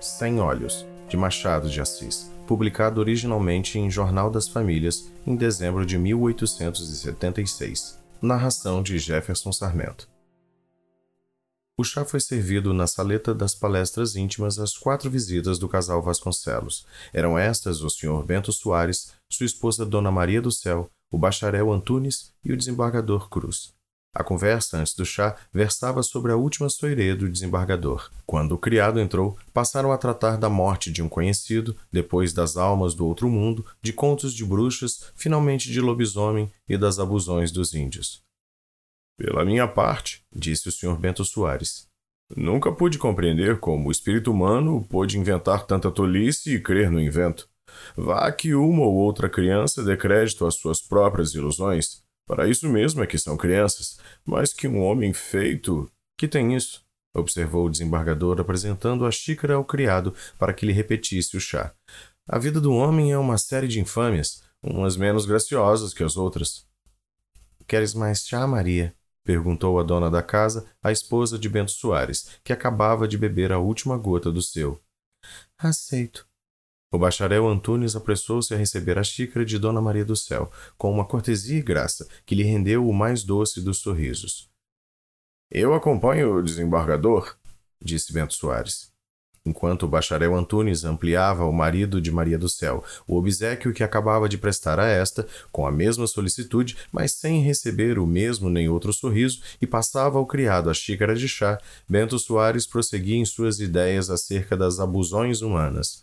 Sem Olhos, de Machado de Assis, publicado originalmente em Jornal das Famílias em dezembro de 1876. Narração de Jefferson Sarmento. O chá foi servido na saleta das palestras íntimas às quatro visitas do casal Vasconcelos. Eram estas o Sr. Bento Soares, sua esposa Dona Maria do Céu, o bacharel Antunes e o desembargador Cruz. A conversa antes do chá versava sobre a última soirê do desembargador. Quando o criado entrou, passaram a tratar da morte de um conhecido, depois das almas do outro mundo, de contos de bruxas, finalmente de lobisomem e das abusões dos índios. Pela minha parte, disse o Sr. Bento Soares, nunca pude compreender como o espírito humano pôde inventar tanta tolice e crer no invento. Vá que uma ou outra criança dê crédito às suas próprias ilusões, para isso mesmo é que são crianças, mas que um homem feito. Que tem isso? observou o desembargador, apresentando a xícara ao criado para que lhe repetisse o chá. A vida do homem é uma série de infâmias, umas menos graciosas que as outras. Queres mais chá, Maria? perguntou a dona da casa, a esposa de Bento Soares, que acabava de beber a última gota do seu. Aceito, o bacharel Antunes apressou-se a receber a xícara de Dona Maria do Céu, com uma cortesia e graça que lhe rendeu o mais doce dos sorrisos. Eu acompanho o desembargador, disse Bento Soares. Enquanto o bacharel Antunes ampliava ao marido de Maria do Céu o obsequio que acabava de prestar a esta, com a mesma solicitude, mas sem receber o mesmo nem outro sorriso, e passava ao criado a xícara de chá, Bento Soares prosseguia em suas ideias acerca das abusões humanas.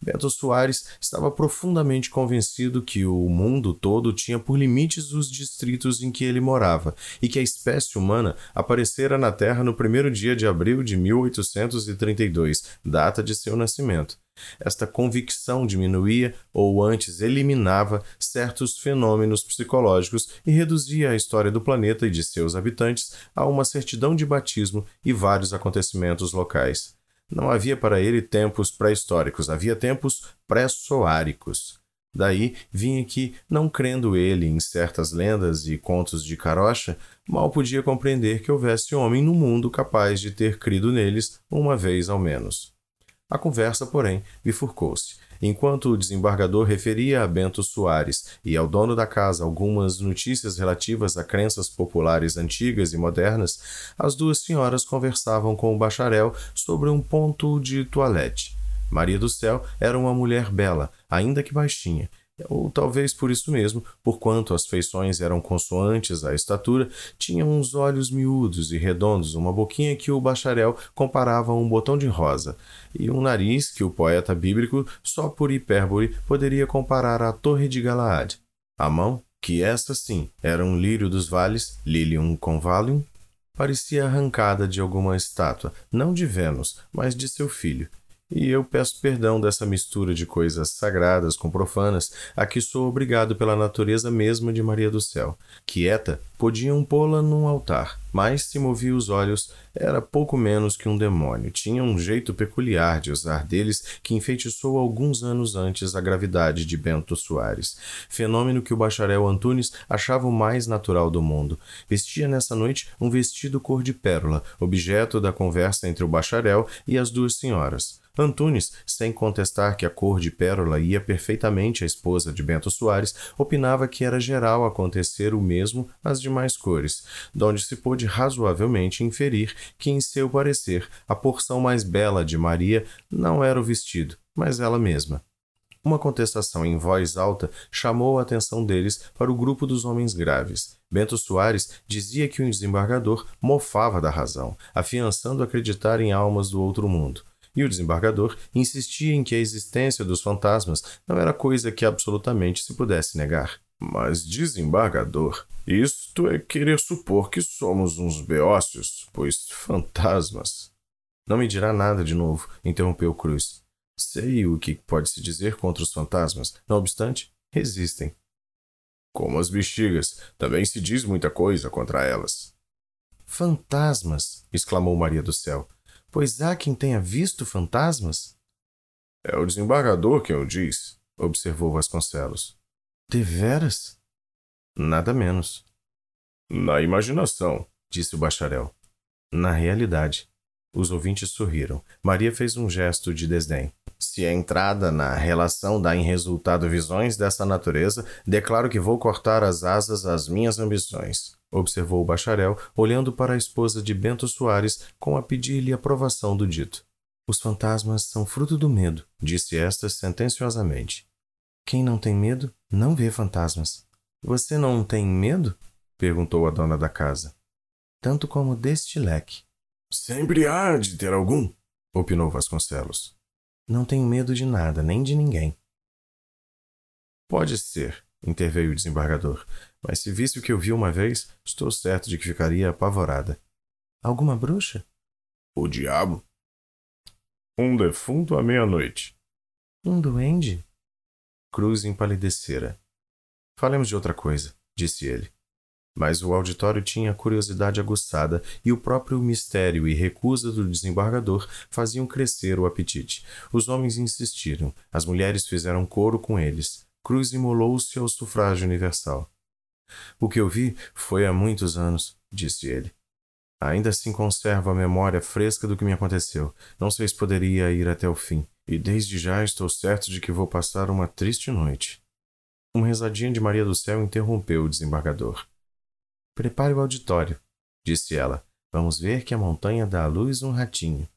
Bento Soares estava profundamente convencido que o mundo todo tinha por limites os distritos em que ele morava e que a espécie humana aparecera na Terra no primeiro dia de abril de 1832, data de seu nascimento. Esta convicção diminuía, ou antes eliminava, certos fenômenos psicológicos e reduzia a história do planeta e de seus habitantes a uma certidão de batismo e vários acontecimentos locais. Não havia para ele tempos pré-históricos, havia tempos pré-soáricos. Daí vinha que, não crendo ele em certas lendas e contos de carocha, mal podia compreender que houvesse homem no mundo capaz de ter crido neles uma vez ao menos. A conversa, porém, bifurcou-se. Enquanto o desembargador referia a Bento Soares e ao dono da casa algumas notícias relativas a crenças populares antigas e modernas, as duas senhoras conversavam com o bacharel sobre um ponto de toilette. Maria do Céu era uma mulher bela, ainda que baixinha, ou talvez por isso mesmo, porquanto as feições eram consoantes à estatura, tinha uns olhos miúdos e redondos, uma boquinha que o bacharel comparava a um botão de rosa, e um nariz que o poeta bíblico, só por hipérbole, poderia comparar à torre de Galaad. A mão, que esta sim era um lírio dos vales, lilium convalium, parecia arrancada de alguma estátua, não de Vênus, mas de seu filho, e eu peço perdão dessa mistura de coisas sagradas com profanas a que sou obrigado pela natureza mesma de Maria do Céu. Quieta, podiam pô-la num altar, mas se movia os olhos, era pouco menos que um demônio. Tinha um jeito peculiar de usar deles que enfeitiçou alguns anos antes a gravidade de Bento Soares. Fenômeno que o bacharel Antunes achava o mais natural do mundo. Vestia nessa noite um vestido cor de pérola, objeto da conversa entre o bacharel e as duas senhoras. Antunes, sem contestar que a cor de pérola ia perfeitamente à esposa de Bento Soares, opinava que era geral acontecer o mesmo às demais cores, donde se pôde razoavelmente inferir que, em seu parecer, a porção mais bela de Maria não era o vestido, mas ela mesma. Uma contestação em voz alta chamou a atenção deles para o grupo dos homens graves. Bento Soares dizia que o desembargador mofava da razão, afiançando acreditar em almas do outro mundo e o desembargador insistia em que a existência dos fantasmas não era coisa que absolutamente se pudesse negar. Mas, desembargador, isto é querer supor que somos uns beócios, pois fantasmas. Não me dirá nada de novo, interrompeu Cruz. Sei o que pode se dizer contra os fantasmas, não obstante, resistem. Como as bexigas, também se diz muita coisa contra elas. Fantasmas! exclamou Maria do Céu. Pois há quem tenha visto fantasmas? É o desembargador quem o diz, observou Vasconcelos. Deveras? Nada menos. Na imaginação, disse o bacharel. Na realidade. Os ouvintes sorriram. Maria fez um gesto de desdém. Se a entrada na relação dá em resultado visões dessa natureza, declaro que vou cortar as asas às minhas ambições, observou o bacharel, olhando para a esposa de Bento Soares com a pedir-lhe aprovação do dito. Os fantasmas são fruto do medo, disse esta sentenciosamente. Quem não tem medo não vê fantasmas. Você não tem medo? perguntou a dona da casa. Tanto como deste leque. Sempre há de ter algum, opinou Vasconcelos. Não tenho medo de nada, nem de ninguém. Pode ser, interveio o desembargador, mas se visse o que eu vi uma vez, estou certo de que ficaria apavorada. Alguma bruxa? O diabo. Um defunto à meia-noite. Um duende? Cruz empalidecera. Falemos de outra coisa, disse ele. Mas o auditório tinha curiosidade aguçada e o próprio mistério e recusa do desembargador faziam crescer o apetite. Os homens insistiram, as mulheres fizeram coro com eles. Cruz imolou-se ao sufrágio universal. O que eu vi foi há muitos anos, disse ele. Ainda assim conservo a memória fresca do que me aconteceu. Não sei se poderia ir até o fim, e desde já estou certo de que vou passar uma triste noite. Uma risadinha de Maria do Céu interrompeu o desembargador. Prepare o auditório, disse ela. Vamos ver que a montanha dá à luz um ratinho.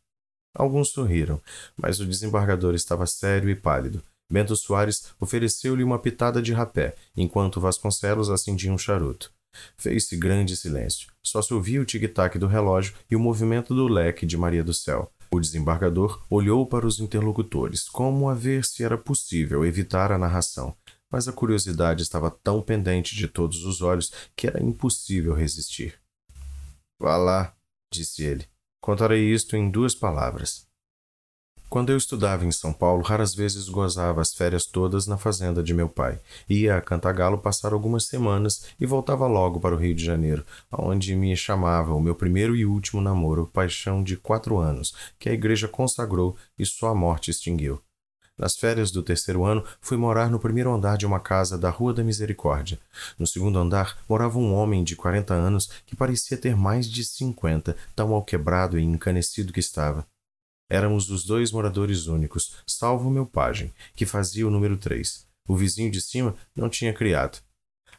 Alguns sorriram, mas o desembargador estava sério e pálido. Bento Soares ofereceu-lhe uma pitada de rapé, enquanto Vasconcelos acendia um charuto. Fez-se grande silêncio. Só se ouvia o tic-tac do relógio e o movimento do leque de Maria do Céu. O desembargador olhou para os interlocutores, como a ver se era possível evitar a narração, mas a curiosidade estava tão pendente de todos os olhos que era impossível resistir. Vá lá, disse ele. Contarei isto em duas palavras. Quando eu estudava em São Paulo, raras vezes gozava as férias todas na fazenda de meu pai. Ia a Cantagalo passar algumas semanas e voltava logo para o Rio de Janeiro, onde me chamava o meu primeiro e último namoro, paixão de quatro anos, que a igreja consagrou e só a morte extinguiu. Nas férias do terceiro ano, fui morar no primeiro andar de uma casa da Rua da Misericórdia. No segundo andar morava um homem de quarenta anos que parecia ter mais de cinquenta, tão malquebrado e encanecido que estava. Éramos os dois moradores únicos, salvo meu pajem, que fazia o número três. O vizinho de cima não tinha criado.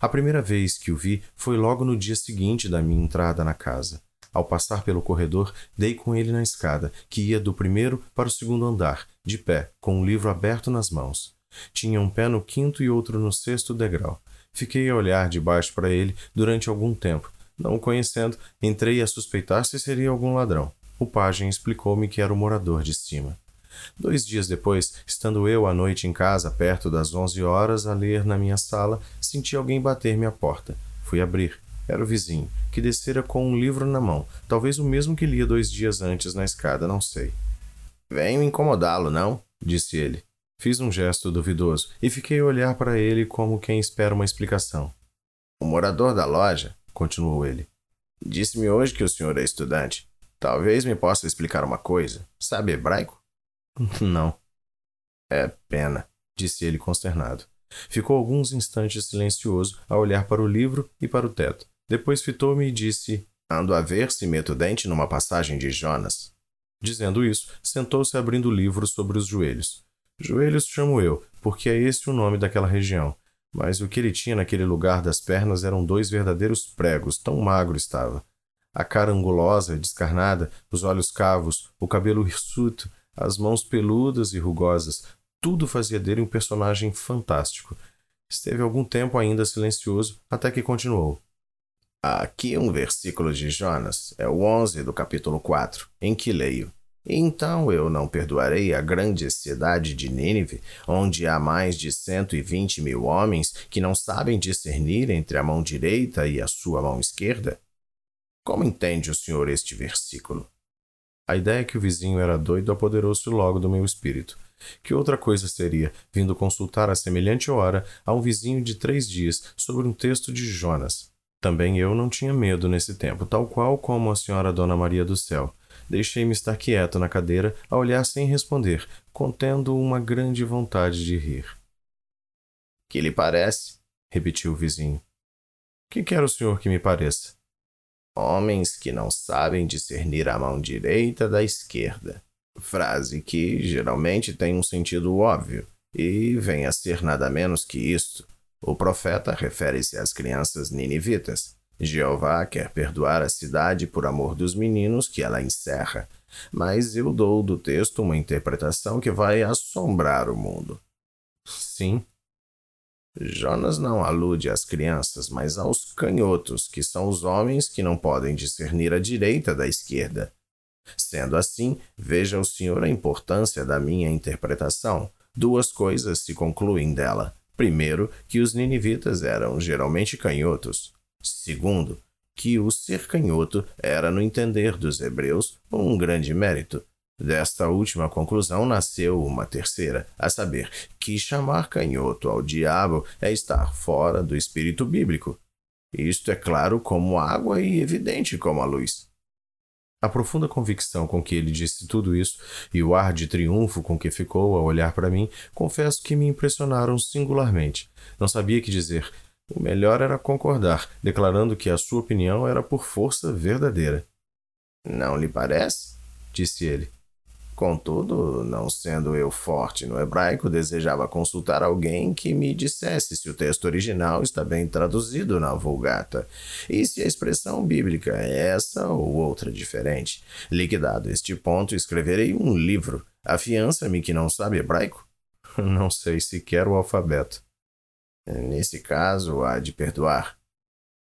A primeira vez que o vi foi logo no dia seguinte da minha entrada na casa. Ao passar pelo corredor, dei com ele na escada, que ia do primeiro para o segundo andar, de pé, com um livro aberto nas mãos. Tinha um pé no quinto e outro no sexto degrau. Fiquei a olhar de baixo para ele durante algum tempo. Não o conhecendo, entrei a suspeitar se seria algum ladrão. O pajem explicou-me que era o morador de cima. Dois dias depois, estando eu à noite em casa, perto das onze horas, a ler na minha sala, senti alguém bater-me à porta. Fui abrir. Era o vizinho, que descera com um livro na mão, talvez o mesmo que lia dois dias antes na escada, não sei. Venho incomodá-lo, não? disse ele. Fiz um gesto duvidoso e fiquei a olhar para ele como quem espera uma explicação. O morador da loja, continuou ele, disse-me hoje que o senhor é estudante. Talvez me possa explicar uma coisa. Sabe hebraico? Não. É pena, disse ele consternado. Ficou alguns instantes silencioso a olhar para o livro e para o teto. Depois fitou-me e disse: Ando a ver se meto dente numa passagem de Jonas. Dizendo isso, sentou-se abrindo o livro sobre os joelhos. Joelhos chamo eu, porque é esse o nome daquela região. Mas o que ele tinha naquele lugar das pernas eram dois verdadeiros pregos, tão magro estava a cara angulosa, descarnada, os olhos cavos, o cabelo hirsuto, as mãos peludas e rugosas, tudo fazia dele um personagem fantástico. Esteve algum tempo ainda silencioso, até que continuou. Aqui um versículo de Jonas, é o 11 do capítulo 4, em que leio. Então eu não perdoarei a grande cidade de Nínive, onde há mais de cento e vinte mil homens que não sabem discernir entre a mão direita e a sua mão esquerda? Como entende o senhor este versículo? A ideia que o vizinho era doido apoderou-se logo do meu espírito. Que outra coisa seria, vindo consultar a semelhante hora a um vizinho de três dias sobre um texto de Jonas? Também eu não tinha medo nesse tempo, tal qual como a senhora Dona Maria do Céu. Deixei-me estar quieto na cadeira, a olhar sem responder, contendo uma grande vontade de rir. Que lhe parece? repetiu o vizinho. Que quer o senhor que me pareça? Homens que não sabem discernir a mão direita da esquerda. Frase que geralmente tem um sentido óbvio e vem a ser nada menos que isto. O profeta refere-se às crianças ninivitas. Jeová quer perdoar a cidade por amor dos meninos que ela encerra, mas eu dou do texto uma interpretação que vai assombrar o mundo. Sim. Jonas não alude às crianças, mas aos canhotos, que são os homens que não podem discernir a direita da esquerda. Sendo assim, veja o senhor a importância da minha interpretação. Duas coisas se concluem dela. Primeiro, que os ninivitas eram geralmente canhotos. Segundo, que o ser canhoto era, no entender dos hebreus, um grande mérito. Desta última conclusão nasceu uma terceira, a saber, que chamar canhoto ao diabo é estar fora do espírito bíblico. Isto é claro como água e evidente como a luz. A profunda convicção com que ele disse tudo isso e o ar de triunfo com que ficou a olhar para mim, confesso que me impressionaram singularmente. Não sabia que dizer. O melhor era concordar, declarando que a sua opinião era por força verdadeira. Não lhe parece? disse ele. Contudo, não sendo eu forte no hebraico, desejava consultar alguém que me dissesse se o texto original está bem traduzido na Vulgata e se a expressão bíblica é essa ou outra diferente. Liquidado este ponto, escreverei um livro. Afiança-me que não sabe hebraico? Não sei sequer o alfabeto. Nesse caso, há de perdoar.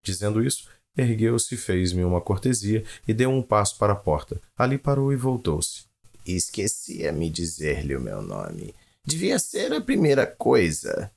Dizendo isso, ergueu-se, fez-me uma cortesia e deu um passo para a porta. Ali parou e voltou-se. Esquecia-me dizer-lhe o meu nome. Devia ser a primeira coisa.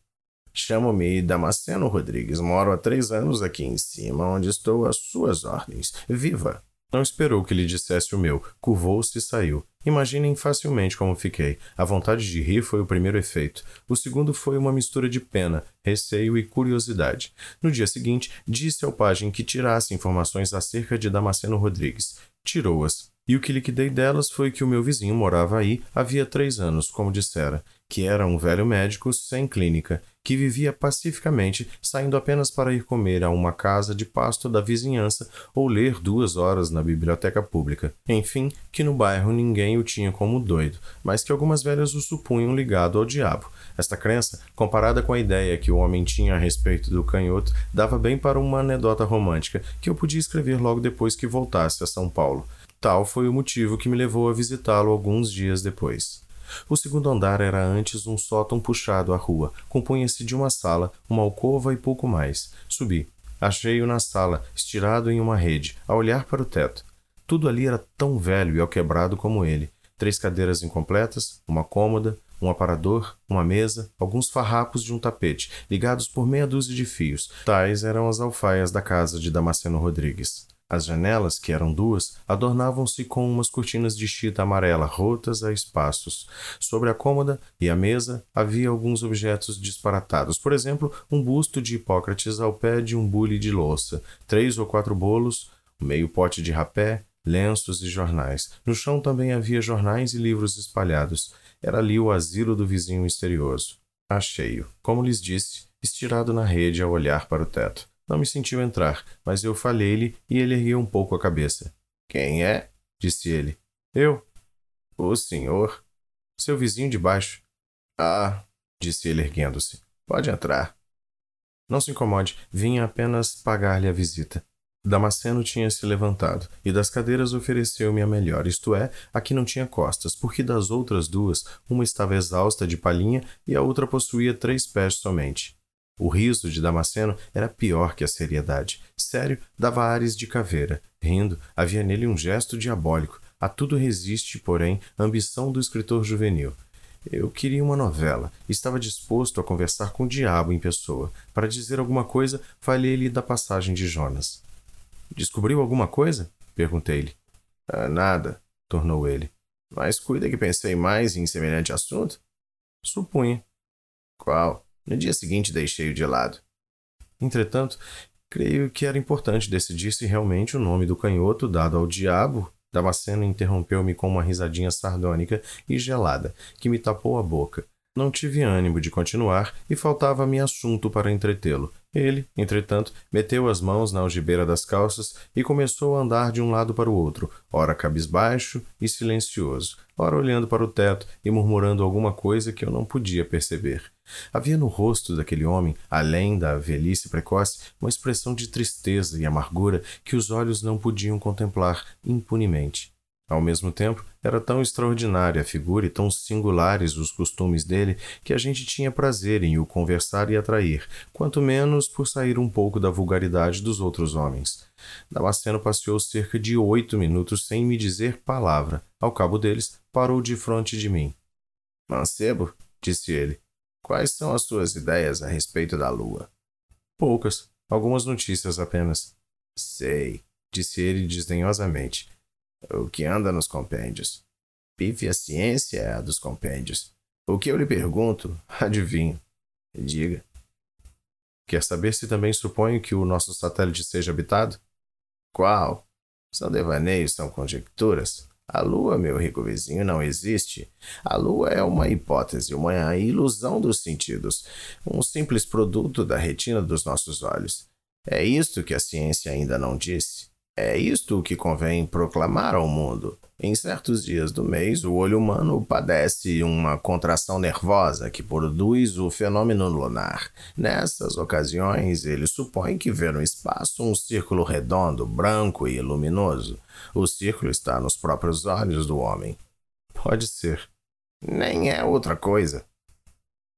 Chamo-me Damasceno Rodrigues. Moro há três anos aqui em cima, onde estou às suas ordens. Viva! Não esperou que lhe dissesse o meu. Curvou-se e saiu. Imaginem facilmente como fiquei. A vontade de rir foi o primeiro efeito. O segundo foi uma mistura de pena, receio e curiosidade. No dia seguinte, disse ao pajem que tirasse informações acerca de Damasceno Rodrigues. Tirou-as. E o que liquidei delas foi que o meu vizinho morava aí havia três anos, como dissera, que era um velho médico sem clínica, que vivia pacificamente, saindo apenas para ir comer a uma casa de pasto da vizinhança ou ler duas horas na biblioteca pública. Enfim, que no bairro ninguém o tinha como doido, mas que algumas velhas o supunham ligado ao diabo. Esta crença, comparada com a ideia que o homem tinha a respeito do canhoto, dava bem para uma anedota romântica que eu podia escrever logo depois que voltasse a São Paulo. Tal foi o motivo que me levou a visitá-lo alguns dias depois. O segundo andar era antes um sótão puxado à rua. Compunha-se de uma sala, uma alcova e pouco mais. Subi. Achei-o na sala, estirado em uma rede, a olhar para o teto. Tudo ali era tão velho e alquebrado como ele. Três cadeiras incompletas, uma cômoda, um aparador, uma mesa, alguns farrapos de um tapete, ligados por meia dúzia de fios. Tais eram as alfaias da casa de Damasceno Rodrigues. As janelas, que eram duas, adornavam-se com umas cortinas de chita amarela rotas a espaços. Sobre a cômoda e a mesa havia alguns objetos disparatados, por exemplo, um busto de Hipócrates ao pé de um bule de louça, três ou quatro bolos, meio pote de rapé, lenços e jornais. No chão também havia jornais e livros espalhados. Era ali o asilo do vizinho misterioso. Achei-o, como lhes disse, estirado na rede a olhar para o teto. Não me sentiu entrar, mas eu falei-lhe e ele ergueu um pouco a cabeça. Quem é? disse ele. Eu. O senhor. Seu vizinho de baixo. Ah, disse ele erguendo-se. Pode entrar. Não se incomode, vinha apenas pagar-lhe a visita. Damasceno tinha se levantado, e das cadeiras ofereceu-me a melhor, isto é, a que não tinha costas, porque das outras duas, uma estava exausta de palhinha e a outra possuía três pés somente. O riso de Damasceno era pior que a seriedade. Sério, dava ares de caveira. Rindo, havia nele um gesto diabólico. A tudo resiste, porém, a ambição do escritor juvenil. Eu queria uma novela. Estava disposto a conversar com o diabo em pessoa. Para dizer alguma coisa, falei-lhe da passagem de Jonas. Descobriu alguma coisa? Perguntei-lhe. Ah, nada, tornou ele. Mas cuida que pensei mais em semelhante assunto? Supunha. Qual? No dia seguinte deixei-o de lado. Entretanto, creio que era importante decidir se realmente o nome do canhoto dado ao diabo. Damasceno interrompeu-me com uma risadinha sardônica e gelada, que me tapou a boca. Não tive ânimo de continuar e faltava-me assunto para entretê-lo. Ele, entretanto, meteu as mãos na algibeira das calças e começou a andar de um lado para o outro, ora cabisbaixo e silencioso, ora olhando para o teto e murmurando alguma coisa que eu não podia perceber. Havia no rosto daquele homem, além da velhice precoce, uma expressão de tristeza e amargura que os olhos não podiam contemplar impunemente. Ao mesmo tempo, era tão extraordinária a figura e tão singulares os costumes dele que a gente tinha prazer em o conversar e atrair, quanto menos por sair um pouco da vulgaridade dos outros homens. Damasceno passeou cerca de oito minutos sem me dizer palavra. Ao cabo deles, parou de frente de mim. Mancebo, disse ele, quais são as suas ideias a respeito da lua? Poucas. Algumas notícias apenas. Sei, disse ele desdenhosamente o que anda nos compêndios. Pife a ciência é a dos compêndios. O que eu lhe pergunto, adivinho. Diga. Quer saber se também suponho que o nosso satélite seja habitado? Qual? São devaneios, são conjecturas. A Lua, meu rico vizinho, não existe. A Lua é uma hipótese, uma ilusão dos sentidos, um simples produto da retina dos nossos olhos. É isto que a ciência ainda não disse. É isto que convém proclamar ao mundo. Em certos dias do mês, o olho humano padece uma contração nervosa que produz o fenômeno lunar. Nessas ocasiões, ele supõe que vê no espaço um círculo redondo, branco e luminoso. O círculo está nos próprios olhos do homem. Pode ser. Nem é outra coisa.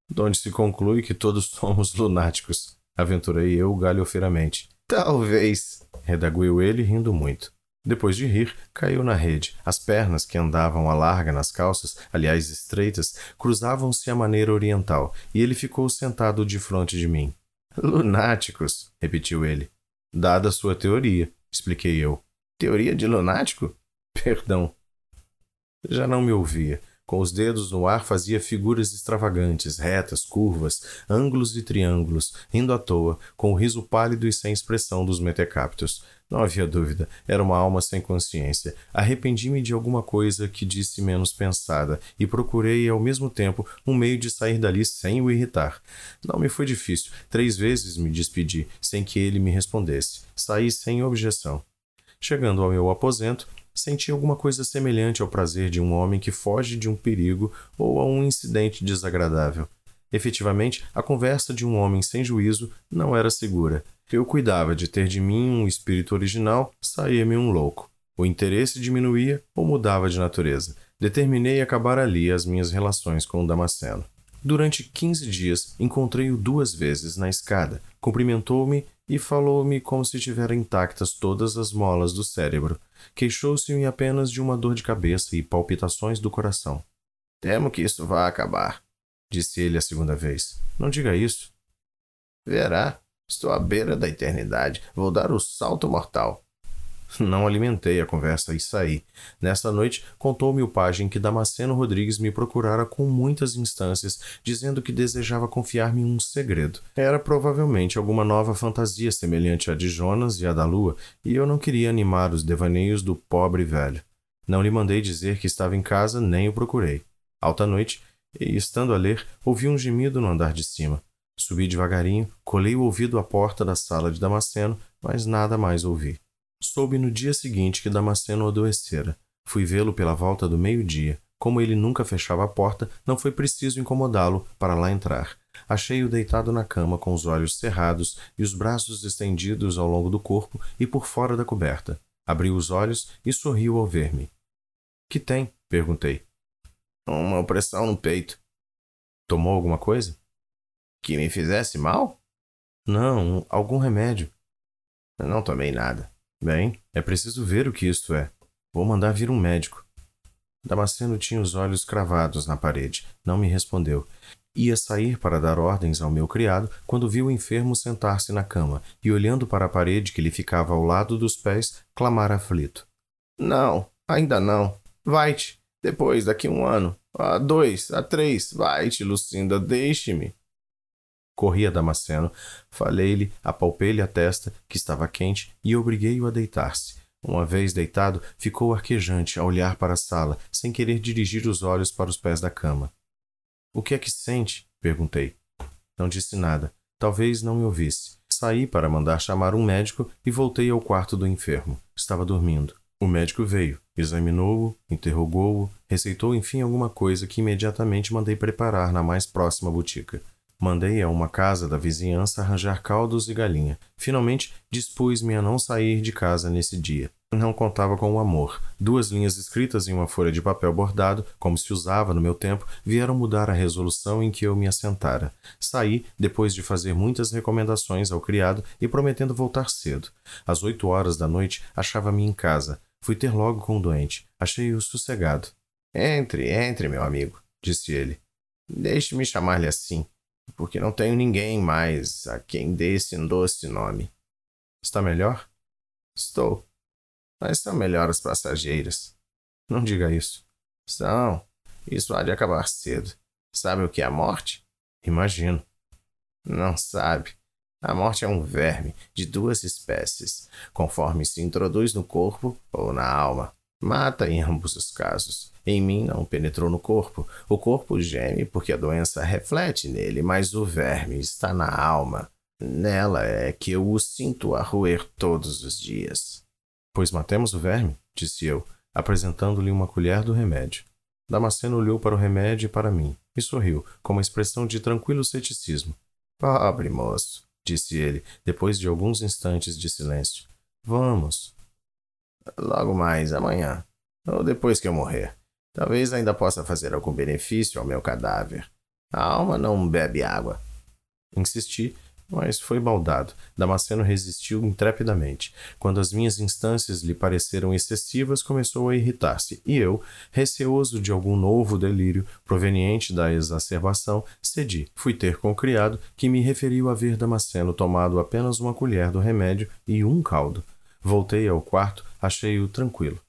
Donde se conclui que todos somos lunáticos, aventurei eu galhofeiramente. Talvez, redaguiu ele, rindo muito. Depois de rir, caiu na rede. As pernas, que andavam à larga nas calças, aliás estreitas, cruzavam-se à maneira oriental, e ele ficou sentado de frente de mim. Lunáticos, repetiu ele. Dada sua teoria, expliquei eu. Teoria de lunático? Perdão. Já não me ouvia. Com os dedos no ar fazia figuras extravagantes, retas, curvas, ângulos e triângulos, rindo à toa, com o riso pálido e sem expressão dos metecaptos. Não havia dúvida, era uma alma sem consciência. Arrependi-me de alguma coisa que disse menos pensada e procurei, ao mesmo tempo, um meio de sair dali sem o irritar. Não me foi difícil. Três vezes me despedi, sem que ele me respondesse. Saí sem objeção. Chegando ao meu aposento, senti alguma coisa semelhante ao prazer de um homem que foge de um perigo ou a um incidente desagradável. Efetivamente, a conversa de um homem sem juízo não era segura. Eu cuidava de ter de mim um espírito original, saía-me um louco. O interesse diminuía ou mudava de natureza. Determinei acabar ali as minhas relações com o Damasceno. Durante quinze dias encontrei-o duas vezes na escada, cumprimentou-me e falou-me como se tivera intactas todas as molas do cérebro. Queixou-se-me apenas de uma dor de cabeça e palpitações do coração. Temo que isso vá acabar, disse ele a segunda vez. Não diga isso. Verá, estou à beira da eternidade. Vou dar o salto mortal. Não alimentei a conversa e saí. Nessa noite, contou-me o pajem que Damasceno Rodrigues me procurara com muitas instâncias, dizendo que desejava confiar-me um segredo. Era provavelmente alguma nova fantasia semelhante à de Jonas e à da lua, e eu não queria animar os devaneios do pobre velho. Não lhe mandei dizer que estava em casa, nem o procurei. Alta noite, e estando a ler, ouvi um gemido no andar de cima. Subi devagarinho, colei o ouvido à porta da sala de Damasceno, mas nada mais ouvi. Soube no dia seguinte que Damasceno adoecera. Fui vê-lo pela volta do meio-dia. Como ele nunca fechava a porta, não foi preciso incomodá-lo para lá entrar. Achei-o deitado na cama com os olhos cerrados e os braços estendidos ao longo do corpo e por fora da coberta. Abriu os olhos e sorriu ao ver-me. Que tem? perguntei. Uma opressão no peito. Tomou alguma coisa? Que me fizesse mal? Não, algum remédio. Não tomei nada. Bem, é preciso ver o que isto é. Vou mandar vir um médico. Damasceno tinha os olhos cravados na parede. Não me respondeu. Ia sair para dar ordens ao meu criado quando viu o enfermo sentar-se na cama e, olhando para a parede que lhe ficava ao lado dos pés, clamar aflito: Não, ainda não. Vai-te. Depois, daqui um ano. A dois, a três. Vai-te, Lucinda, deixe-me. Corri a Damasceno, falei-lhe, apalpei-lhe a testa, que estava quente, e obriguei-o a deitar-se. Uma vez deitado, ficou arquejante a olhar para a sala, sem querer dirigir os olhos para os pés da cama. O que é que sente? perguntei. Não disse nada. Talvez não me ouvisse. Saí para mandar chamar um médico e voltei ao quarto do enfermo. Estava dormindo. O médico veio, examinou-o, interrogou-o, receitou enfim alguma coisa que imediatamente mandei preparar na mais próxima botica. Mandei a uma casa da vizinhança arranjar caldos e galinha. Finalmente, dispus-me a não sair de casa nesse dia. Não contava com o amor. Duas linhas escritas em uma folha de papel bordado, como se usava no meu tempo, vieram mudar a resolução em que eu me assentara. Saí, depois de fazer muitas recomendações ao criado e prometendo voltar cedo. Às oito horas da noite, achava-me em casa. Fui ter logo com o doente. Achei-o sossegado. Entre, entre, meu amigo, disse ele. Deixe-me chamar-lhe assim, porque não tenho ninguém mais a quem dê esse doce nome. Está melhor? Estou. Mas são melhores passageiras. Não diga isso. São. Isso há de acabar cedo. Sabe o que é a morte? Imagino. Não sabe. A morte é um verme de duas espécies, conforme se introduz no corpo ou na alma. Mata em ambos os casos. Em mim não penetrou no corpo. O corpo geme porque a doença reflete nele, mas o verme está na alma. Nela é que eu o sinto a roer todos os dias. Pois matemos o verme, disse eu, apresentando-lhe uma colher do remédio. Damasceno olhou para o remédio e para mim, e sorriu, com uma expressão de tranquilo ceticismo. Pobre moço, disse ele, depois de alguns instantes de silêncio. Vamos. Logo mais, amanhã. Ou depois que eu morrer. Talvez ainda possa fazer algum benefício ao meu cadáver. A alma não bebe água. Insisti, mas foi baldado. Damasceno resistiu intrepidamente. Quando as minhas instâncias lhe pareceram excessivas, começou a irritar-se, e eu, receoso de algum novo delírio proveniente da exacerbação, cedi. Fui ter com o criado, que me referiu a ver Damasceno tomado apenas uma colher do remédio e um caldo. Voltei ao quarto, achei-o tranquilo.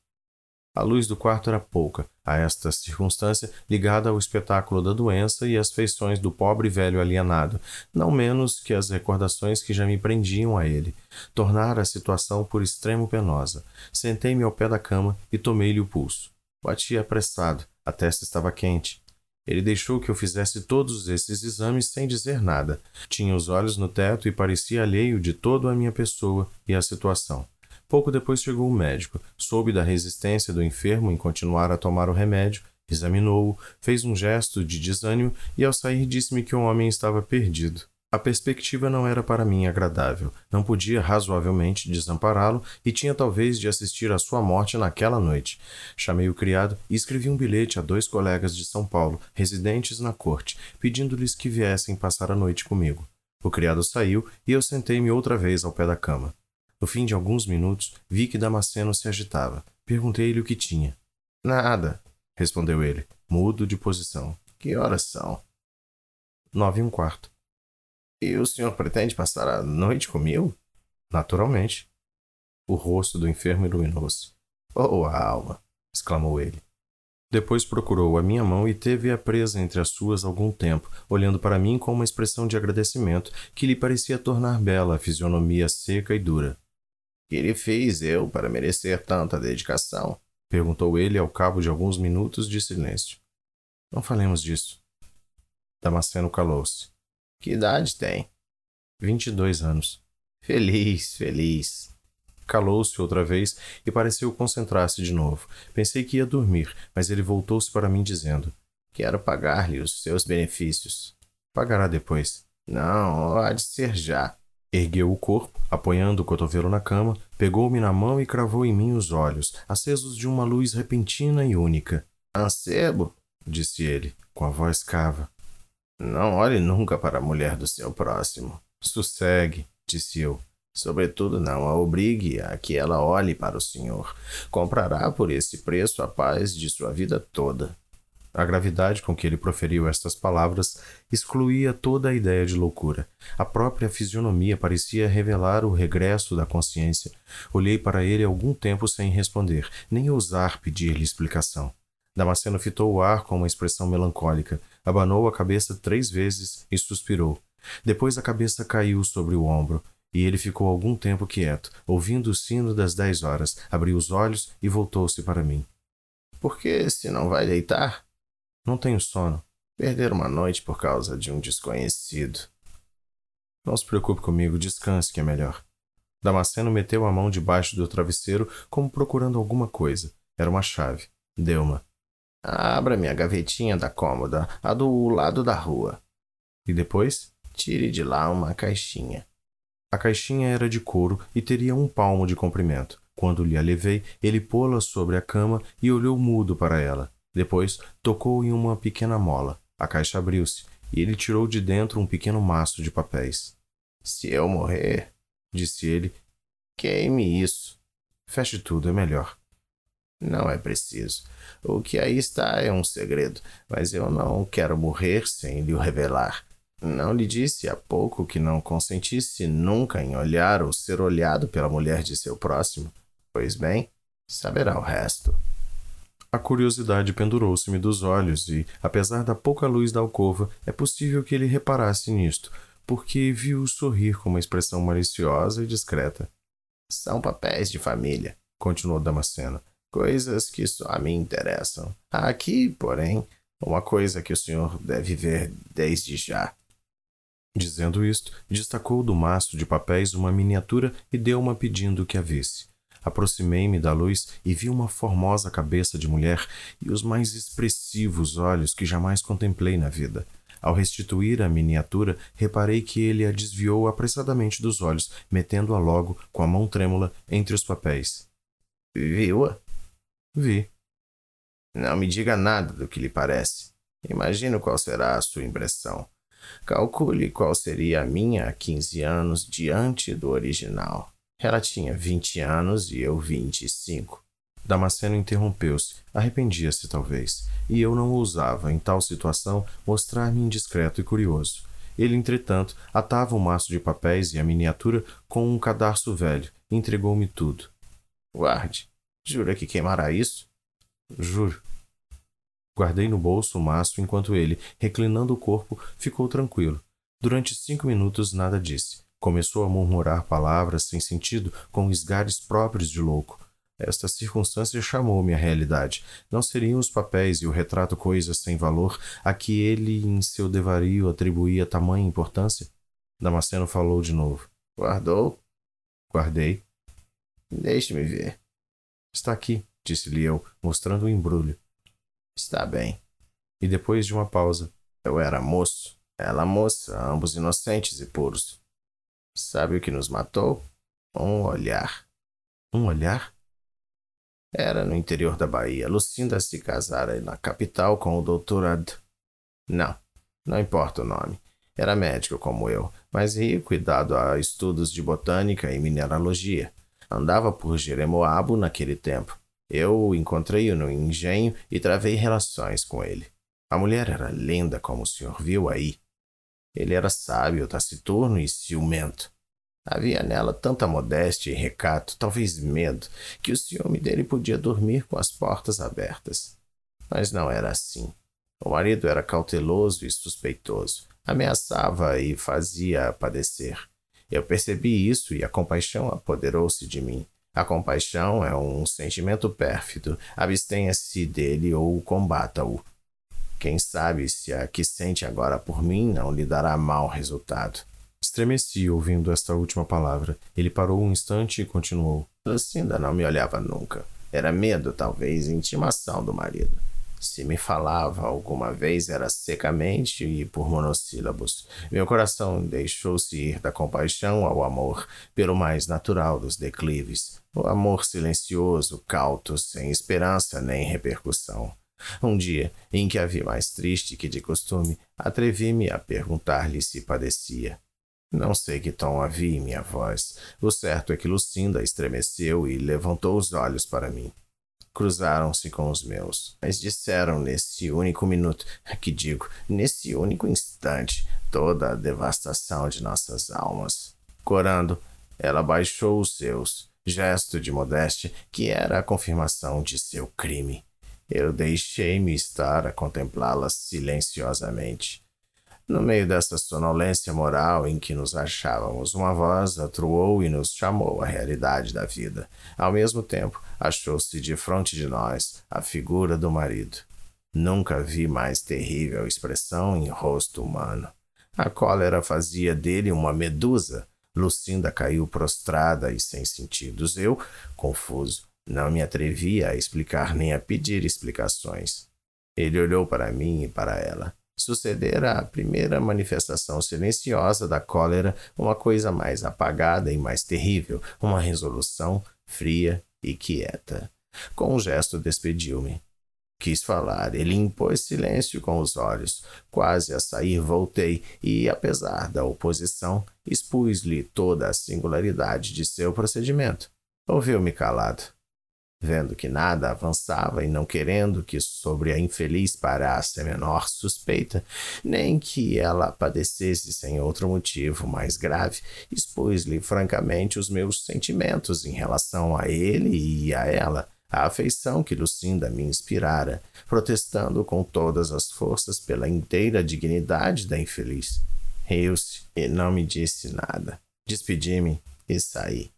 A luz do quarto era pouca, a esta circunstância ligada ao espetáculo da doença e às feições do pobre velho alienado, não menos que as recordações que já me prendiam a ele. Tornara a situação por extremo penosa. Sentei-me ao pé da cama e tomei-lhe o pulso. Batia apressado, a testa estava quente. Ele deixou que eu fizesse todos esses exames sem dizer nada. Tinha os olhos no teto e parecia alheio de toda a minha pessoa e a situação. Pouco depois chegou o médico, soube da resistência do enfermo em continuar a tomar o remédio, examinou-o, fez um gesto de desânimo e, ao sair, disse-me que o homem estava perdido. A perspectiva não era para mim agradável. Não podia razoavelmente desampará-lo e tinha talvez de assistir à sua morte naquela noite. Chamei o criado e escrevi um bilhete a dois colegas de São Paulo, residentes na corte, pedindo-lhes que viessem passar a noite comigo. O criado saiu e eu sentei-me outra vez ao pé da cama. No fim de alguns minutos, vi que Damasceno se agitava. Perguntei-lhe o que tinha. Nada, respondeu ele, mudo de posição. Que horas são? Nove e um quarto. E o senhor pretende passar a noite comigo? Naturalmente. O rosto do enfermo iluminou-se. Oh, alma! exclamou ele. Depois procurou a minha mão e teve-a presa entre as suas algum tempo, olhando para mim com uma expressão de agradecimento que lhe parecia tornar bela a fisionomia seca e dura. Que lhe fiz eu para merecer tanta dedicação? Perguntou ele ao cabo de alguns minutos de silêncio. Não falemos disso. Damasceno calou-se. Que idade tem? Vinte e dois anos. Feliz, feliz. Calou-se outra vez e pareceu concentrar-se de novo. Pensei que ia dormir, mas ele voltou-se para mim dizendo: Quero pagar-lhe os seus benefícios. Pagará depois. Não, há de ser já. Ergueu o corpo, apoiando o cotovelo na cama, pegou-me na mão e cravou em mim os olhos, acesos de uma luz repentina e única. Ancebo, disse ele, com a voz cava. Não olhe nunca para a mulher do seu próximo. Sossegue, disse eu. Sobretudo, não a obrigue a que ela olhe para o Senhor. Comprará por esse preço a paz de sua vida toda. A gravidade com que ele proferiu estas palavras excluía toda a ideia de loucura. A própria fisionomia parecia revelar o regresso da consciência. Olhei para ele algum tempo sem responder, nem ousar pedir-lhe explicação. Damasceno fitou o ar com uma expressão melancólica, abanou a cabeça três vezes e suspirou. Depois a cabeça caiu sobre o ombro, e ele ficou algum tempo quieto, ouvindo o sino das dez horas, abriu os olhos e voltou-se para mim. Por que se não vai deitar? Não tenho sono. Perder uma noite por causa de um desconhecido. Não se preocupe comigo, descanse que é melhor. Damasceno meteu a mão debaixo do travesseiro, como procurando alguma coisa. Era uma chave. Deu-ma. Abra minha gavetinha da cômoda, a do lado da rua. E depois? Tire de lá uma caixinha. A caixinha era de couro e teria um palmo de comprimento. Quando lhe a levei, ele pô-la sobre a cama e olhou mudo para ela. Depois tocou em uma pequena mola. A caixa abriu-se e ele tirou de dentro um pequeno maço de papéis. Se eu morrer, disse ele, queime isso. Feche tudo, é melhor. Não é preciso. O que aí está é um segredo, mas eu não quero morrer sem lhe o revelar. Não lhe disse há pouco que não consentisse nunca em olhar ou ser olhado pela mulher de seu próximo? Pois bem, saberá o resto. A curiosidade pendurou-se-me dos olhos e, apesar da pouca luz da alcova, é possível que ele reparasse nisto, porque viu sorrir com uma expressão maliciosa e discreta. São papéis de família, continuou Damasceno. Coisas que só me interessam. Aqui, porém, uma coisa que o senhor deve ver desde já. Dizendo isto, destacou do maço de papéis uma miniatura e deu-uma pedindo que a visse. Aproximei-me da luz e vi uma formosa cabeça de mulher e os mais expressivos olhos que jamais contemplei na vida. Ao restituir a miniatura, reparei que ele a desviou apressadamente dos olhos, metendo-a logo, com a mão trêmula, entre os papéis. Viu-a? Vi. Não me diga nada do que lhe parece. Imagino qual será a sua impressão. Calcule qual seria a minha há 15 anos diante do original. Ela tinha 20 anos e eu 25. Damasceno interrompeu-se, arrependia-se talvez, e eu não ousava, em tal situação, mostrar-me indiscreto e curioso. Ele, entretanto, atava um maço de papéis e a miniatura com um cadarço velho e entregou-me tudo. Guarde. Jura que queimará isso? Juro. Guardei no bolso o maço enquanto ele, reclinando o corpo, ficou tranquilo. Durante cinco minutos nada disse. Começou a murmurar palavras sem sentido, com esgares próprios de louco. Esta circunstância chamou-me à realidade. Não seriam os papéis e o retrato coisas sem valor a que ele, em seu devario, atribuía tamanha importância? Damasceno falou de novo. Guardou? Guardei. Deixe-me ver. Está aqui, disse-lhe eu, mostrando o embrulho. Está bem. E depois de uma pausa, eu era moço, ela moça, ambos inocentes e puros. Sabe o que nos matou? Um olhar. Um olhar? Era no interior da Bahia. Lucinda se casara na capital com o doutor Ad. Não, não importa o nome. Era médico como eu, mas rico e dado a estudos de botânica e mineralogia. Andava por Jeremoabo naquele tempo. Eu encontrei-o no engenho e travei relações com ele. A mulher era linda, como o senhor viu aí. Ele era sábio, taciturno e ciumento. Havia nela tanta modéstia e recato, talvez medo, que o ciúme dele podia dormir com as portas abertas. Mas não era assim. O marido era cauteloso e suspeitoso, ameaçava e fazia padecer. Eu percebi isso e a compaixão apoderou-se de mim. A compaixão é um sentimento pérfido. Abstenha-se dele ou combata-o. Quem sabe se a que sente agora por mim não lhe dará mau resultado. Estremeci ouvindo esta última palavra. Ele parou um instante e continuou. Lucinda não me olhava nunca. Era medo, talvez, intimação do marido. Se me falava alguma vez era secamente e por monossílabos. Meu coração deixou-se ir da compaixão ao amor, pelo mais natural dos declives. O amor silencioso, cauto, sem esperança nem repercussão. Um dia, em que a vi mais triste que de costume, atrevi-me a perguntar-lhe se padecia. Não sei que tom havia em minha voz. O certo é que Lucinda estremeceu e levantou os olhos para mim cruzaram-se com os meus, mas disseram nesse único minuto, que digo, nesse único instante, toda a devastação de nossas almas. Corando, ela baixou os seus, gesto de modéstia que era a confirmação de seu crime. Eu deixei-me estar a contemplá-la silenciosamente. No meio dessa sonolência moral em que nos achávamos, uma voz atruou e nos chamou à realidade da vida. Ao mesmo tempo, achou-se de frente de nós a figura do marido. Nunca vi mais terrível expressão em rosto humano. A cólera fazia dele uma medusa. Lucinda caiu prostrada e sem sentidos. Eu, confuso, não me atrevia a explicar nem a pedir explicações. Ele olhou para mim e para ela. Sucedera a primeira manifestação silenciosa da cólera, uma coisa mais apagada e mais terrível, uma resolução fria e quieta. Com um gesto despediu-me. Quis falar, ele impôs silêncio com os olhos. Quase a sair, voltei e, apesar da oposição, expus-lhe toda a singularidade de seu procedimento. Ouviu-me calado. Vendo que nada avançava e não querendo que sobre a infeliz parasse a menor suspeita, nem que ela padecesse sem outro motivo mais grave, expus-lhe francamente os meus sentimentos em relação a ele e a ela, a afeição que Lucinda me inspirara, protestando com todas as forças pela inteira dignidade da infeliz. Riu-se e não me disse nada. Despedi-me e saí.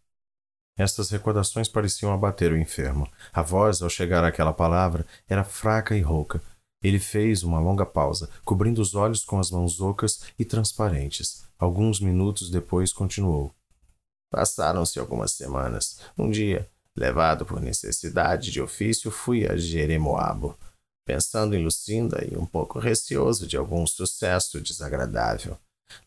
Estas recordações pareciam abater o enfermo. A voz, ao chegar àquela palavra, era fraca e rouca. Ele fez uma longa pausa, cobrindo os olhos com as mãos ocas e transparentes. Alguns minutos depois continuou. Passaram-se algumas semanas. Um dia, levado por necessidade de ofício, fui a Jeremoabo, pensando em Lucinda e um pouco receoso de algum sucesso desagradável.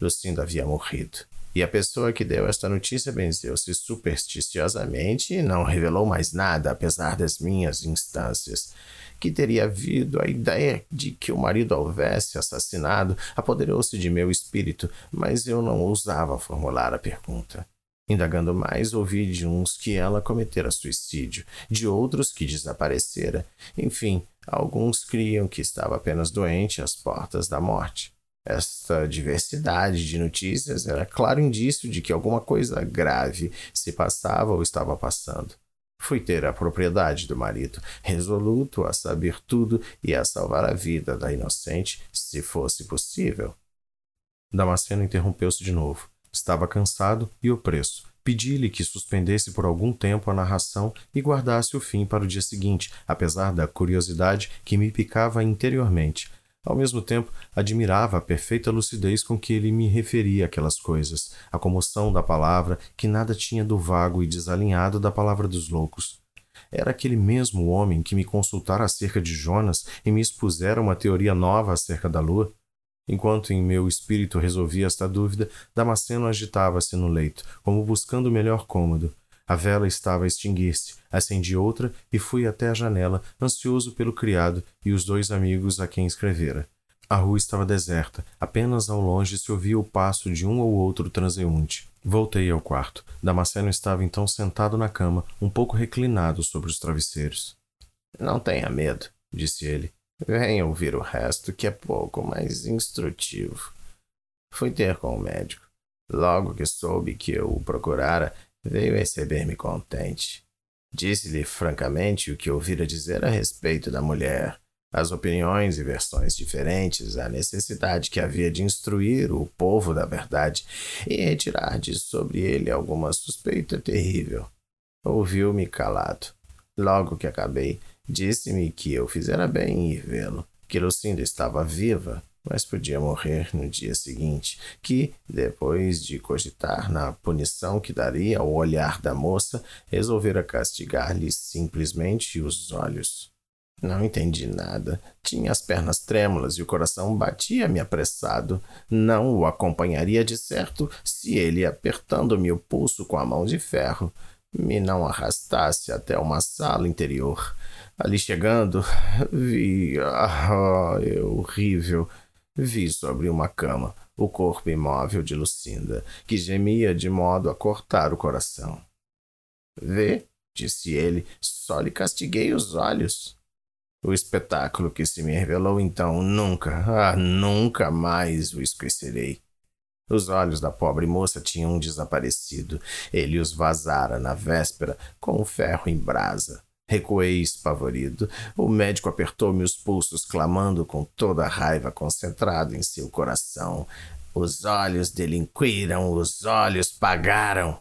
Lucinda havia morrido. E a pessoa que deu esta notícia benzeu-se supersticiosamente e não revelou mais nada, apesar das minhas instâncias. Que teria havido a ideia de que o marido houvesse assassinado apoderou-se de meu espírito, mas eu não ousava formular a pergunta. Indagando mais, ouvi de uns que ela cometera suicídio, de outros que desaparecera. Enfim, alguns criam que estava apenas doente às portas da morte. Esta diversidade de notícias era claro indício de que alguma coisa grave se passava ou estava passando. Fui ter a propriedade do marido, resoluto a saber tudo e a salvar a vida da inocente, se fosse possível. Damasceno interrompeu-se de novo. Estava cansado e opresso. Pedi-lhe que suspendesse por algum tempo a narração e guardasse o fim para o dia seguinte, apesar da curiosidade que me picava interiormente. Ao mesmo tempo, admirava a perfeita lucidez com que ele me referia aquelas coisas, a comoção da palavra, que nada tinha do vago e desalinhado da palavra dos loucos. Era aquele mesmo homem que me consultara acerca de Jonas e me expusera uma teoria nova acerca da lua. Enquanto em meu espírito resolvia esta dúvida, Damasceno agitava-se no leito, como buscando o melhor cômodo. A vela estava a extinguir-se. Acendi outra e fui até a janela, ansioso pelo criado e os dois amigos a quem escrevera. A rua estava deserta, apenas ao longe se ouvia o passo de um ou outro transeunte. Voltei ao quarto. Damasceno estava então sentado na cama, um pouco reclinado sobre os travesseiros. Não tenha medo, disse ele. Venha ouvir o resto, que é pouco, mas instrutivo. Fui ter com o médico. Logo que soube que eu o procurara, Veio receber-me contente. Disse-lhe francamente o que ouvira dizer a respeito da mulher, as opiniões e versões diferentes, a necessidade que havia de instruir o povo da verdade e retirar de sobre ele alguma suspeita terrível. Ouviu-me calado. Logo que acabei, disse-me que eu fizera bem em ir vê-lo, que Lucinda estava viva mas podia morrer no dia seguinte, que, depois de cogitar na punição que daria ao olhar da moça, resolvera castigar-lhe simplesmente os olhos. Não entendi nada. Tinha as pernas trêmulas e o coração batia-me apressado. Não o acompanharia de certo se ele, apertando-me o pulso com a mão de ferro, me não arrastasse até uma sala interior. Ali chegando, vi. Ah, é horrível Vi sobre uma cama o corpo imóvel de Lucinda, que gemia de modo a cortar o coração. Vê, disse ele, só lhe castiguei os olhos. O espetáculo que se me revelou então nunca, ah, nunca mais o esquecerei. Os olhos da pobre moça tinham desaparecido. Ele os vazara na véspera com o ferro em brasa. Recuei espavorido. O médico apertou-me os pulsos, clamando com toda a raiva concentrada em seu coração. Os olhos delinquiram, os olhos pagaram.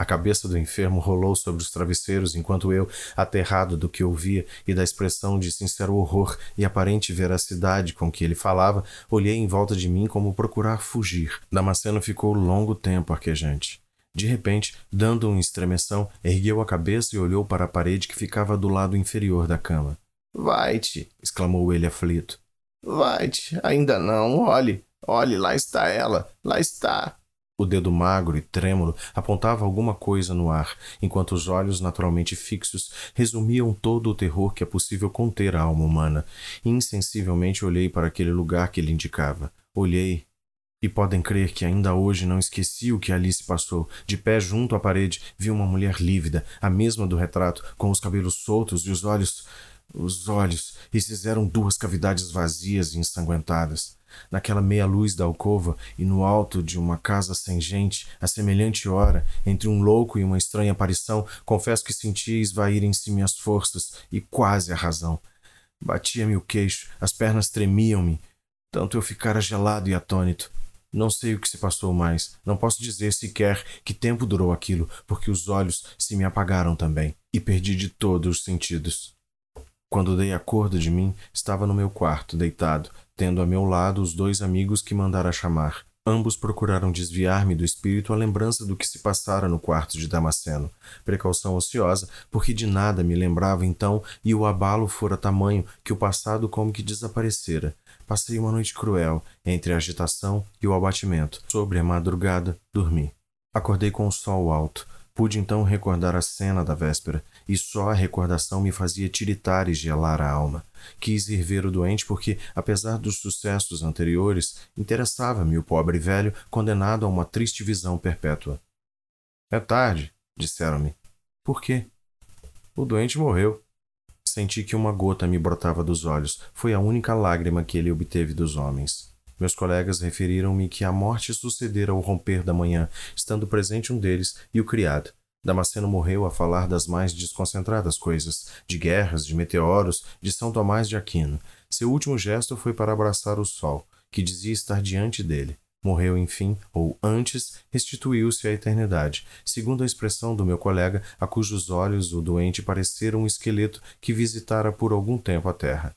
A cabeça do enfermo rolou sobre os travesseiros enquanto eu, aterrado do que ouvia e da expressão de sincero horror e aparente veracidade com que ele falava, olhei em volta de mim como procurar fugir. Damasceno ficou longo tempo arquejante. De repente, dando um estremeção, ergueu a cabeça e olhou para a parede que ficava do lado inferior da cama. Vai-te! exclamou ele aflito. Vai-te! Ainda não! Olhe! Olhe, lá está ela! Lá está! O dedo magro e trêmulo apontava alguma coisa no ar, enquanto os olhos naturalmente fixos resumiam todo o terror que é possível conter à alma humana. Insensivelmente olhei para aquele lugar que ele indicava. Olhei e podem crer que ainda hoje não esqueci o que ali se passou. De pé junto à parede, vi uma mulher lívida, a mesma do retrato, com os cabelos soltos e os olhos. Os olhos, e fizeram duas cavidades vazias e ensanguentadas. Naquela meia luz da alcova e no alto de uma casa sem gente, a semelhante hora, entre um louco e uma estranha aparição, confesso que sentia esvaírem-se minhas forças e quase a razão. Batia-me o queixo, as pernas tremiam-me, tanto eu ficara gelado e atônito. Não sei o que se passou mais. Não posso dizer sequer que tempo durou aquilo, porque os olhos se me apagaram também e perdi de todos os sentidos. Quando dei acordo de mim, estava no meu quarto, deitado, tendo a meu lado os dois amigos que mandara chamar. Ambos procuraram desviar-me do espírito a lembrança do que se passara no quarto de Damasceno. Precaução ociosa, porque de nada me lembrava então e o abalo fora tamanho que o passado como que desaparecera. Passei uma noite cruel, entre a agitação e o abatimento. Sobre a madrugada, dormi. Acordei com o sol alto. Pude então recordar a cena da véspera, e só a recordação me fazia tiritar e gelar a alma. Quis ir ver o doente porque, apesar dos sucessos anteriores, interessava-me o pobre velho condenado a uma triste visão perpétua. É tarde, disseram-me. Por quê? O doente morreu. Senti que uma gota me brotava dos olhos. Foi a única lágrima que ele obteve dos homens. Meus colegas referiram-me que a morte sucedera ao romper da manhã, estando presente um deles e o criado. Damasceno morreu a falar das mais desconcentradas coisas, de guerras, de meteoros, de São Tomás de Aquino. Seu último gesto foi para abraçar o sol, que dizia estar diante dele. Morreu, enfim, ou antes, restituiu-se à eternidade, segundo a expressão do meu colega, a cujos olhos o doente parecera um esqueleto que visitara por algum tempo a terra.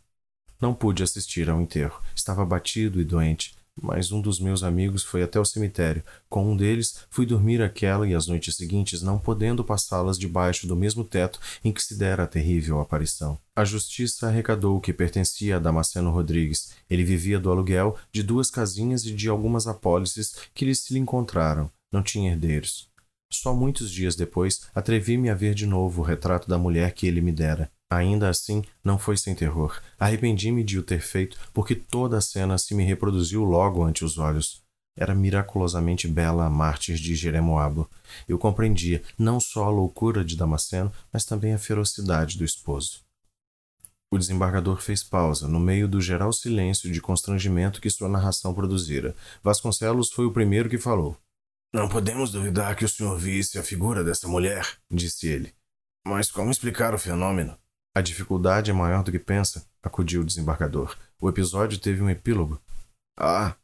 Não pude assistir ao enterro. Estava batido e doente mas um dos meus amigos foi até o cemitério. Com um deles, fui dormir aquela e as noites seguintes, não podendo passá-las debaixo do mesmo teto em que se dera a terrível aparição. A justiça arrecadou o que pertencia a Damasceno Rodrigues. Ele vivia do aluguel de duas casinhas e de algumas apólices que lhe se lhe encontraram. Não tinha herdeiros. Só muitos dias depois, atrevi-me a ver de novo o retrato da mulher que ele me dera. Ainda assim, não foi sem terror. Arrependi-me de o ter feito, porque toda a cena se me reproduziu logo ante os olhos. Era miraculosamente bela a mártir de Jeremoabo. Eu compreendia não só a loucura de Damasceno, mas também a ferocidade do esposo. O desembargador fez pausa, no meio do geral silêncio de constrangimento que sua narração produzira. Vasconcelos foi o primeiro que falou. Não podemos duvidar que o senhor visse a figura dessa mulher, disse ele. Mas como explicar o fenômeno? A dificuldade é maior do que pensa, acudiu o desembargador. O episódio teve um epílogo. Ah!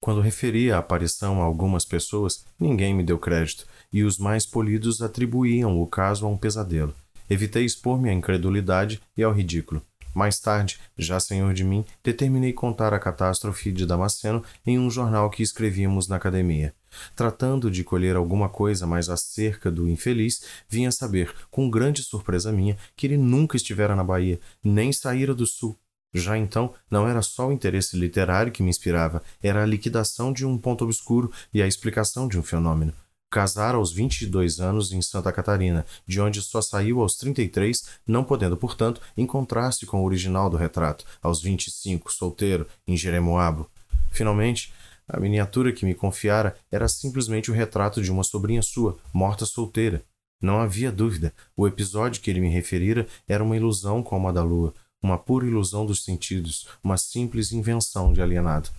Quando referi a aparição a algumas pessoas, ninguém me deu crédito, e os mais polidos atribuíam o caso a um pesadelo. Evitei expor-me à incredulidade e ao ridículo. Mais tarde, já senhor de mim, determinei contar a catástrofe de Damasceno em um jornal que escrevíamos na academia. Tratando de colher alguma coisa mais acerca do infeliz, vinha saber, com grande surpresa minha, que ele nunca estivera na Bahia, nem saíra do Sul. Já então, não era só o interesse literário que me inspirava, era a liquidação de um ponto obscuro e a explicação de um fenômeno. Casara aos 22 anos em Santa Catarina, de onde só saiu aos 33, não podendo, portanto, encontrar-se com o original do retrato, aos 25, solteiro, em Jeremoabo. Finalmente, a miniatura que me confiara era simplesmente o retrato de uma sobrinha sua, morta solteira. Não havia dúvida, o episódio que ele me referira era uma ilusão como a da lua, uma pura ilusão dos sentidos, uma simples invenção de alienado.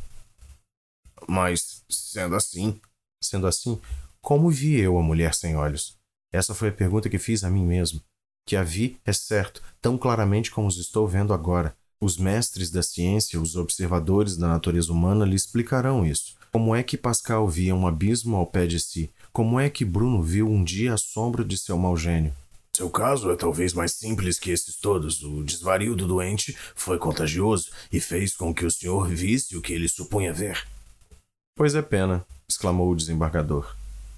Mas, sendo assim. Sendo assim, como vi eu a mulher sem olhos? Essa foi a pergunta que fiz a mim mesmo. Que a vi, é certo, tão claramente como os estou vendo agora. Os mestres da ciência, os observadores da natureza humana lhe explicarão isso. Como é que Pascal via um abismo ao pé de si? como é que Bruno viu um dia a sombra de seu mau gênio. Seu caso é talvez mais simples que esses todos. O desvario do doente foi contagioso e fez com que o senhor visse o que ele supunha ver. Pois é pena, exclamou o desembargador.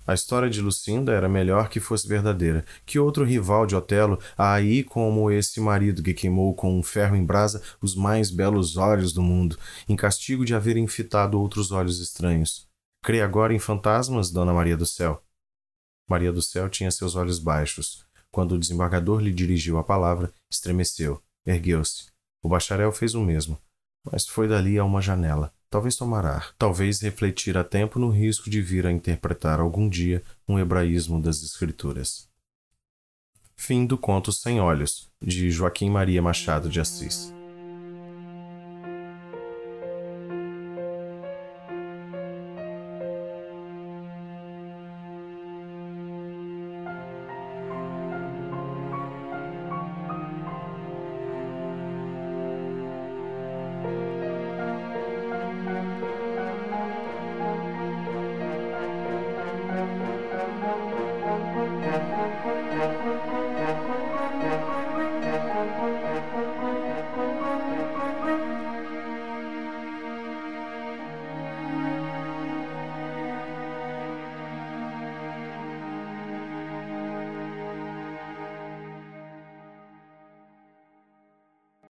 A história de Lucinda era melhor que fosse verdadeira. Que outro rival de Otelo há aí como esse marido que queimou com um ferro em brasa os mais belos olhos do mundo, em castigo de haver infitado outros olhos estranhos? Crê agora em fantasmas, Dona Maria do Céu? Maria do Céu tinha seus olhos baixos. Quando o desembargador lhe dirigiu a palavra, estremeceu, ergueu-se. O bacharel fez o mesmo, mas foi dali a uma janela. Talvez tomar ar, talvez refletir a tempo no risco de vir a interpretar algum dia um hebraísmo das Escrituras. Fim do conto Sem Olhos, de Joaquim Maria Machado de Assis.